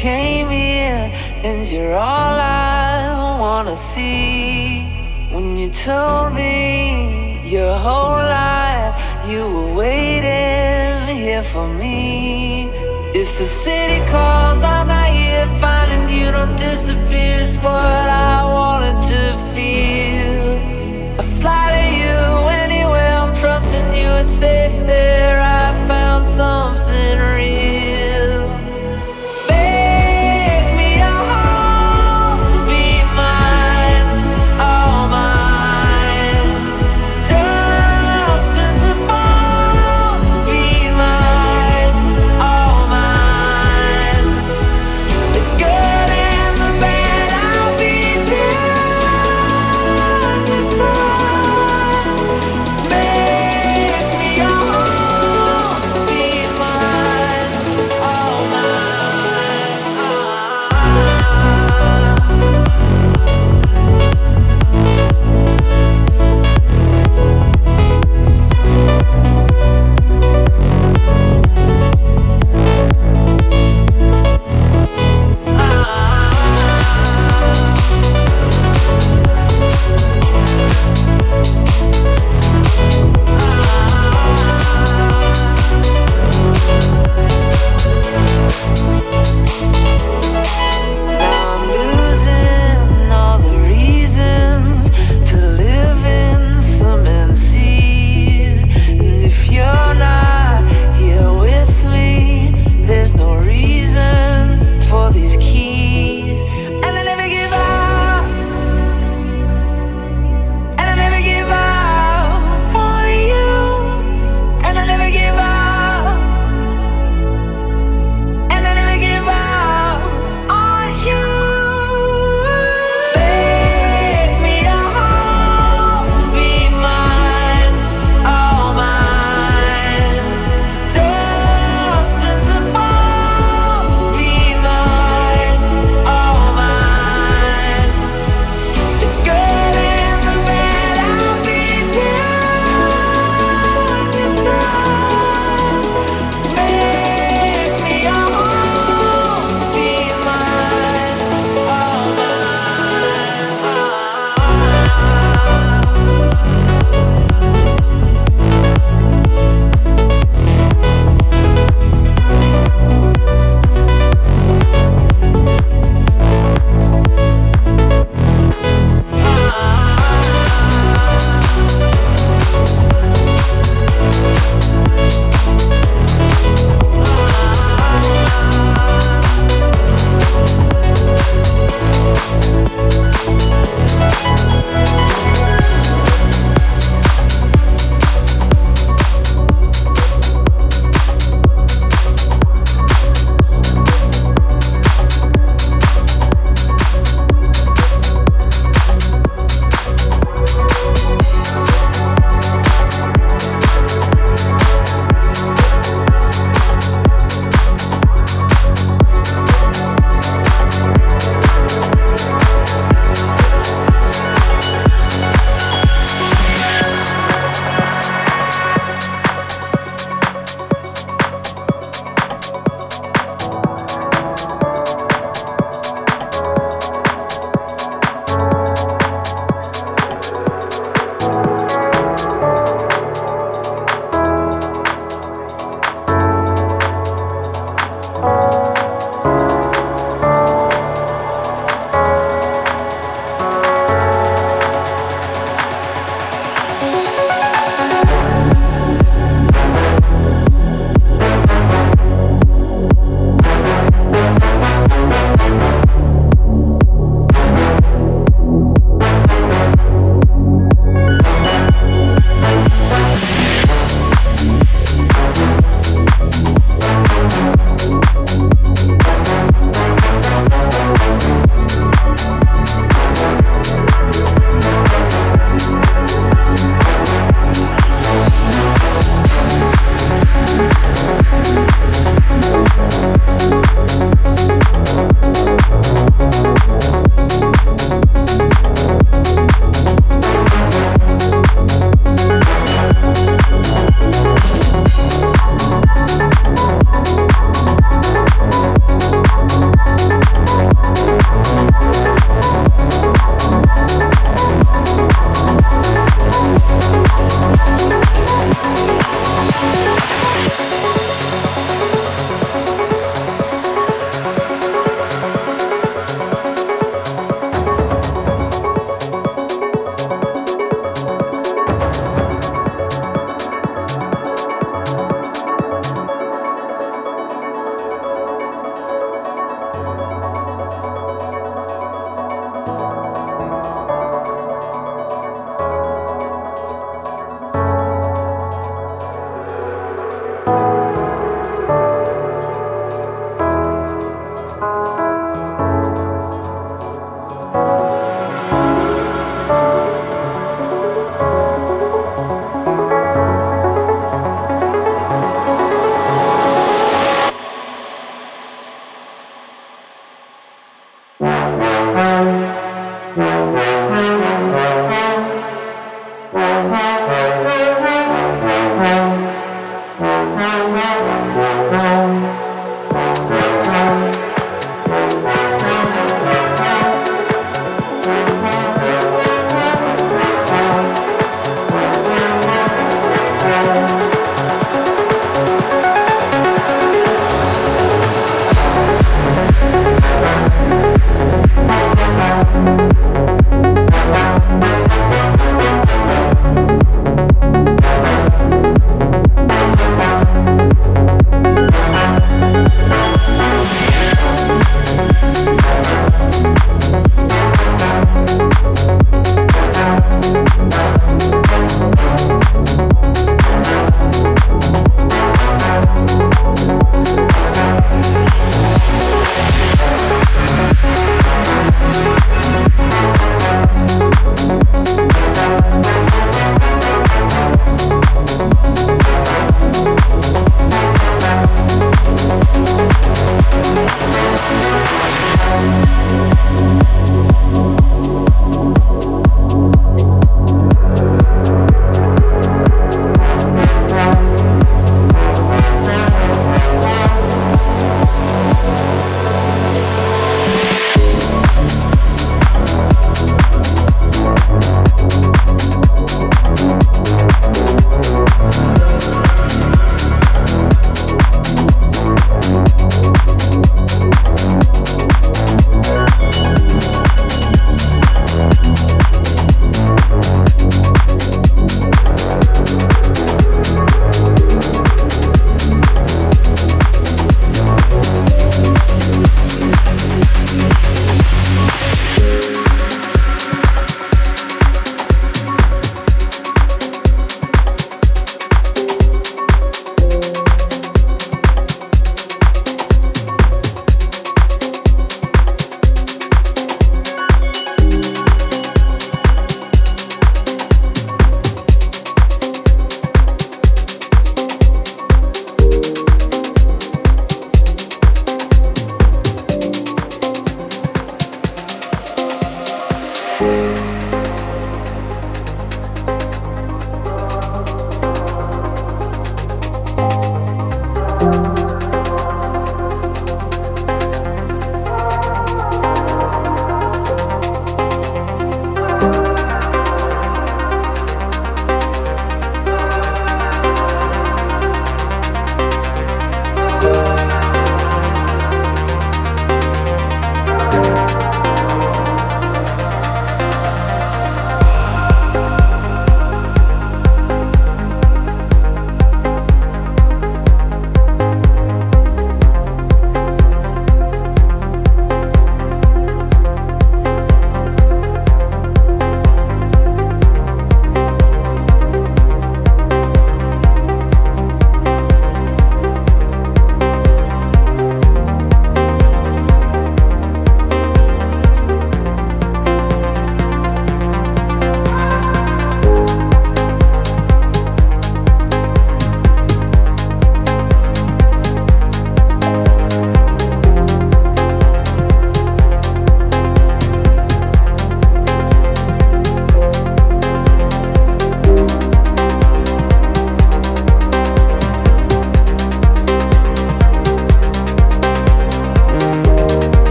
came here and you're all I wanna see. When you told me your whole life you were waiting here for me. If the city calls, I'm not here finding you. Don't disappear is what I wanted to feel. I fly to you anywhere. I'm trusting you. It's safe there. I found some.